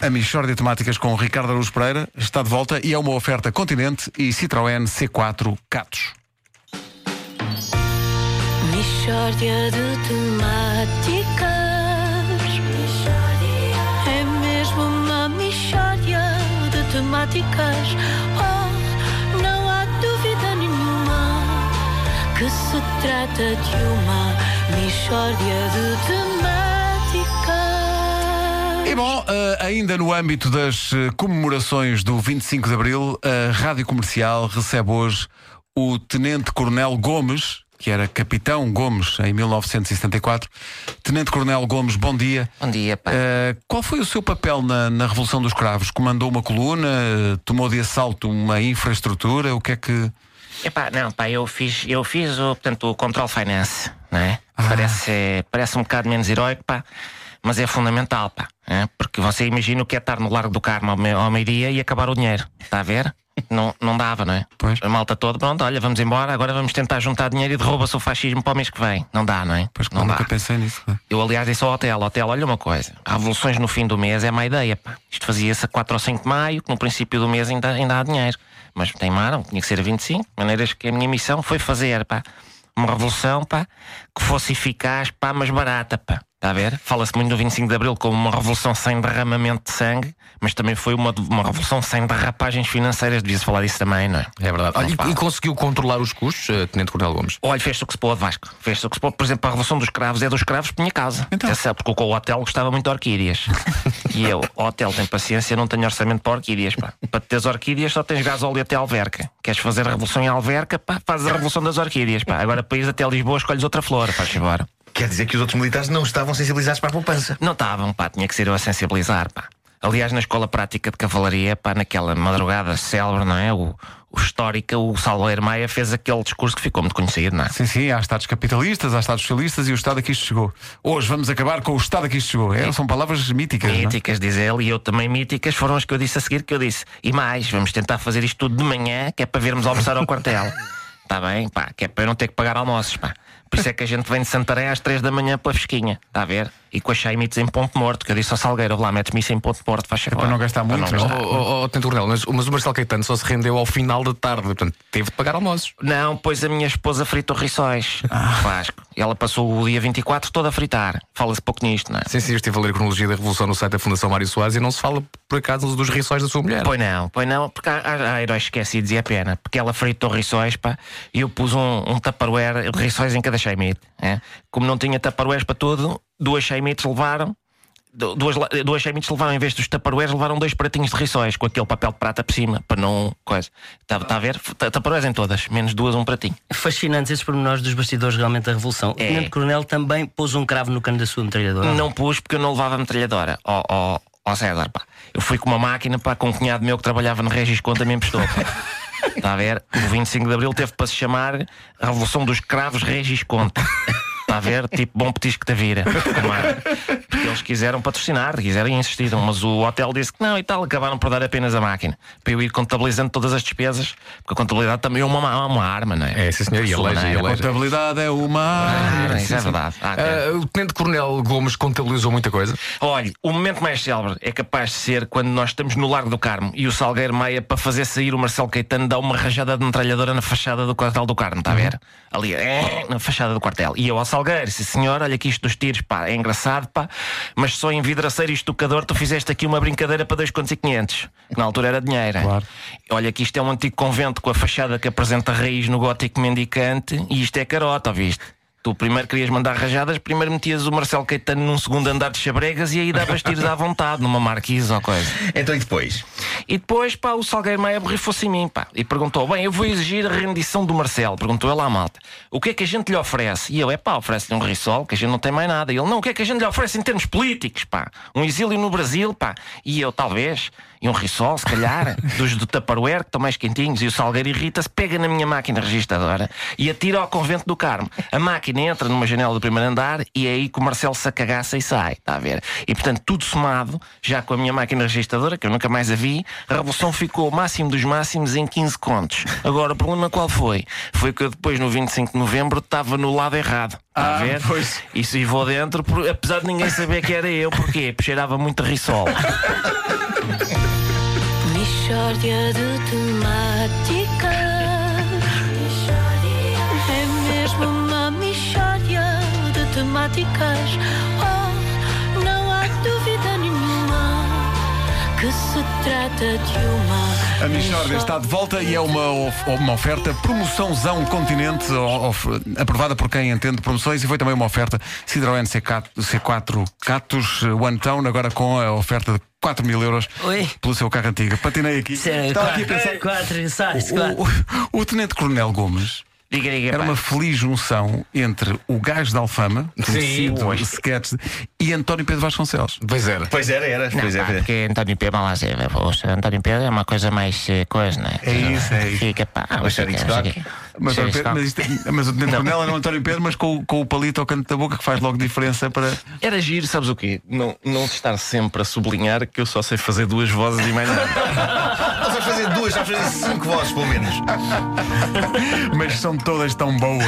A Michórdia de Temáticas com Ricardo Araújo Pereira está de volta e é uma oferta Continente e Citroën C4 Catos. Mishória de temáticas. É mesmo uma mishória de temáticas. Oh, não há dúvida nenhuma que se trata de uma mishória de temáticas. E bom, eh, ainda no âmbito das eh, comemorações do 25 de Abril, a Rádio Comercial recebe hoje o Tenente Coronel Gomes, que era Capitão Gomes em 1974. Tenente Coronel Gomes, bom dia. Bom dia, pá. Eh, qual foi o seu papel na, na Revolução dos Cravos? Comandou uma coluna? Tomou de assalto uma infraestrutura? O que é que. Epá, não, pá, eu fiz, eu fiz o, portanto, o Control Finance, não é? Parece, parece um bocado menos heróico, pá, mas é fundamental, pá. é? Porque você imagina o que é estar no Largo do Carmo ao, me- ao meio-dia e acabar o dinheiro, está a ver? Não, não dava, não é? Pois. A malta toda, pronto, olha, vamos embora, agora vamos tentar juntar dinheiro e derruba-se o fascismo para o mês que vem. Não dá, não é? Pois não nunca dá. pensei nisso. não é? Eu, aliás, disse ao hotel: Hotel, olha uma coisa, revoluções no fim do mês é má ideia, pá. Isto fazia-se a 4 ou 5 de maio, que no princípio do mês ainda, ainda há dinheiro. Mas teimaram, tinha que ser a 25, de maneiras que a minha missão foi fazer, pá, uma revolução, pá, que fosse eficaz, pá, mas barata, pá. Está a ver? Fala-se muito do 25 de Abril como uma revolução sem derramamento de sangue, mas também foi uma, uma revolução sem derrapagens financeiras. Devia-se falar disso também, não é? É verdade. Olha, e- e, conseguiu controlar os custos, eh, Tenente Coronel Gomes? Olha, fez-se o que se pôde, Vasco. Fez-se o que se pôde. Por exemplo, a Revolução dos Cravos é dos cravos por minha casa. Então. Sabe, porque o hotel gostava muito de orquídeas. e eu, hotel tem paciência, não tenho orçamento para orquídeas, pá. Para teres orquídeas só tens gasóleo até Alverca. Queres fazer a Revolução em Alverca, pá, fazes a Revolução das Orquídeas, pá. Agora para ires até Lisboa escolhes outra flor, faz embora. Quer dizer que os outros militares não estavam sensibilizados para a poupança. Não estavam, pá, tinha que ser eu a sensibilizar, pá. Aliás, na escola prática de cavalaria, pá, naquela madrugada célebre, não é? O, o histórica, o Salveiro Maia fez aquele discurso que ficou muito conhecido, não é? Sim, sim, há Estados capitalistas, há Estados socialistas e o Estado a que isto chegou. Hoje vamos acabar com o Estado a que isto chegou. É, são palavras míticas. não é? Míticas, diz ele, e eu também míticas foram as que eu disse a seguir que eu disse. E mais, vamos tentar fazer isto tudo de manhã, que é para vermos almoçar ao quartel. Está bem? Pá, que é para eu não ter que pagar almoços, pá. Por isso é que a gente vem de Santarém às 3 da manhã pela fresquinha, está a ver? E com as chaimites em ponto morto, que eu disse ao Salgueiro, lá, metes-me isso em ponto morto, faz favor. para não gastar muito, não não? gastar. Oh, oh, oh, Coronel, mas, mas o Marcelo Caetano só se rendeu ao final da tarde, portanto, teve de pagar almoços. Não, pois a minha esposa fritou rissóis, Vasco. E ela passou o dia 24 todo a fritar. Fala-se pouco nisto, não é? Sim, sim, eu estive a ler a cronologia da Revolução no site da Fundação Mário Soares e não se fala, por acaso, dos rissóis da sua mulher. Pois não, pois não, porque há, há, heróis esquecidos e é pena, porque ela fritou rissóis, pá, e eu pus um, um tupperware rissóis em cada chaimite. É? Como não tinha tupperwares para tudo, duas chaimites levaram. du- Duas, duas levaram, em vez dos tupperwares, levaram dois pratinhos de rissóis com aquele papel de prata por cima, para não. coisa. Está tá a ver? T- Tupperwares em todas, menos duas, um pratinho. Fascinantes esses pormenores dos bastidores realmente da Revolução. O É. Tenente Coronel também pôs um cravo no cano da sua metralhadora. Não pus porque eu não levava metralhadora. Ó ó, ó César, pá. Eu fui com uma máquina, pá, com um cunhado meu que trabalhava no Regis Conta me emprestou, pá. Está a ver? O 25 de Abril teve para se chamar a Revolução dos Cravos Regis Conta. Está a ver? Tipo bom petisco da vira. Eles quiseram patrocinar, quiseram e insistiram, mas o hotel disse que não e tal, acabaram por dar apenas a máquina. Para eu ir contabilizando todas as despesas, porque a contabilidade também é uma, uma arma, não é? É, sim, senhor, e elege. Contabilidade é uma. Ah, arte. isso é verdade. Ah. Ah, o Tenente Coronel Gomes contabilizou muita coisa. Olhe, o momento mais célebre é capaz de ser quando nós estamos no Largo do Carmo e o Salgueiro Maia, para fazer sair o Marcelo Caetano, dá uma rajada de metralhadora na fachada do quartel do Carmo, está a ver? Ali, é, na fachada do quartel. E eu ao Salgueiro, sim senhor, olha aqui isto dos tiros, pá, é engraçado, pá, mas só em vidraceiro e estucador tu fizeste aqui uma brincadeira para 2 contos e 500, que na altura era dinheiro. Claro. Olha que isto é um antigo convento com a fachada que apresenta raiz no gótico mendicante e isto é carota, ouviste? Tu primeiro querias mandar rajadas, primeiro metias o Marcelo Caetano num segundo andar de chabregas e aí davas tiros à vontade, numa marquise ou coisa. Então e depois? E depois, pá, o Salgueiro Maia borrifou-se em mim, pá, e perguntou: Bem, eu vou exigir a rendição do Marcelo. Perguntou ele à malta: O que é que a gente lhe oferece? E eu, é pá, oferece-lhe um rissol, que a gente não tem mais nada. E ele: Não, o que é que a gente lhe oferece em termos políticos, pá? Um exílio no Brasil, pá. E eu, talvez, e um rissol, se calhar, dos do Tupperware, que estão mais quentinhos. E o Salgueiro irrita-se, pega na minha máquina registradora e atira ao convento do Carmo. A máquina entra numa janela do primeiro andar e é aí que o Marcelo se acagaça e sai, está a ver? E portanto, tudo somado, já com a minha máquina registradora, que eu nunca mais a vi, A revolução ficou o máximo dos máximos em 15 contos. Agora, o problema qual foi? Foi que eu depois, no 25 de novembro, estava no lado errado. Está Ah, a ver? pois. Isso e vou dentro, por- apesar de ninguém saber que era eu. Porquê? Porque cheirava muito a risol. Mixórdia de temáticas. É mesmo uma mixórdia de temáticas. Trata de uma. A Michórdia está de volta e é uma, of- uma oferta promoçãozão continente o- of- aprovada por quem entende de promoções e foi também uma oferta Citroën C4, C4 Catus One Tone agora com a oferta de 4 mil euros Oi. pelo seu carro antigo. Patinei aqui. Sério, Estava aqui a quatro, pensar. quatro, sais, O, quatro. o- o Tenente Coronel Gomes Diga, diga, era pá. uma feliz junção entre o gajo da Alfama, conhecido hoje. sketch, e António Pedro Vasconcelos. Pois era. Pois era, era. Não, Pois pá, é. porque António Pedro, vamos lá dizer, o António Pedro é uma coisa mais eh, coisa, não é? É isso, é isso. Fica, pá, O Stock. Mas, Sim, António Pedro- mas, isto é- mas o Tenente Coronel era o António Pedro, mas com, o- com o palito ao canto da boca que faz logo diferença para. Era giro, sabes o quê? Não, não estar sempre a sublinhar que eu só sei fazer duas vozes e mais nada. Nós vamos fazer duas, vamos fazer cinco vozes, pelo menos. Mas são todas tão boas.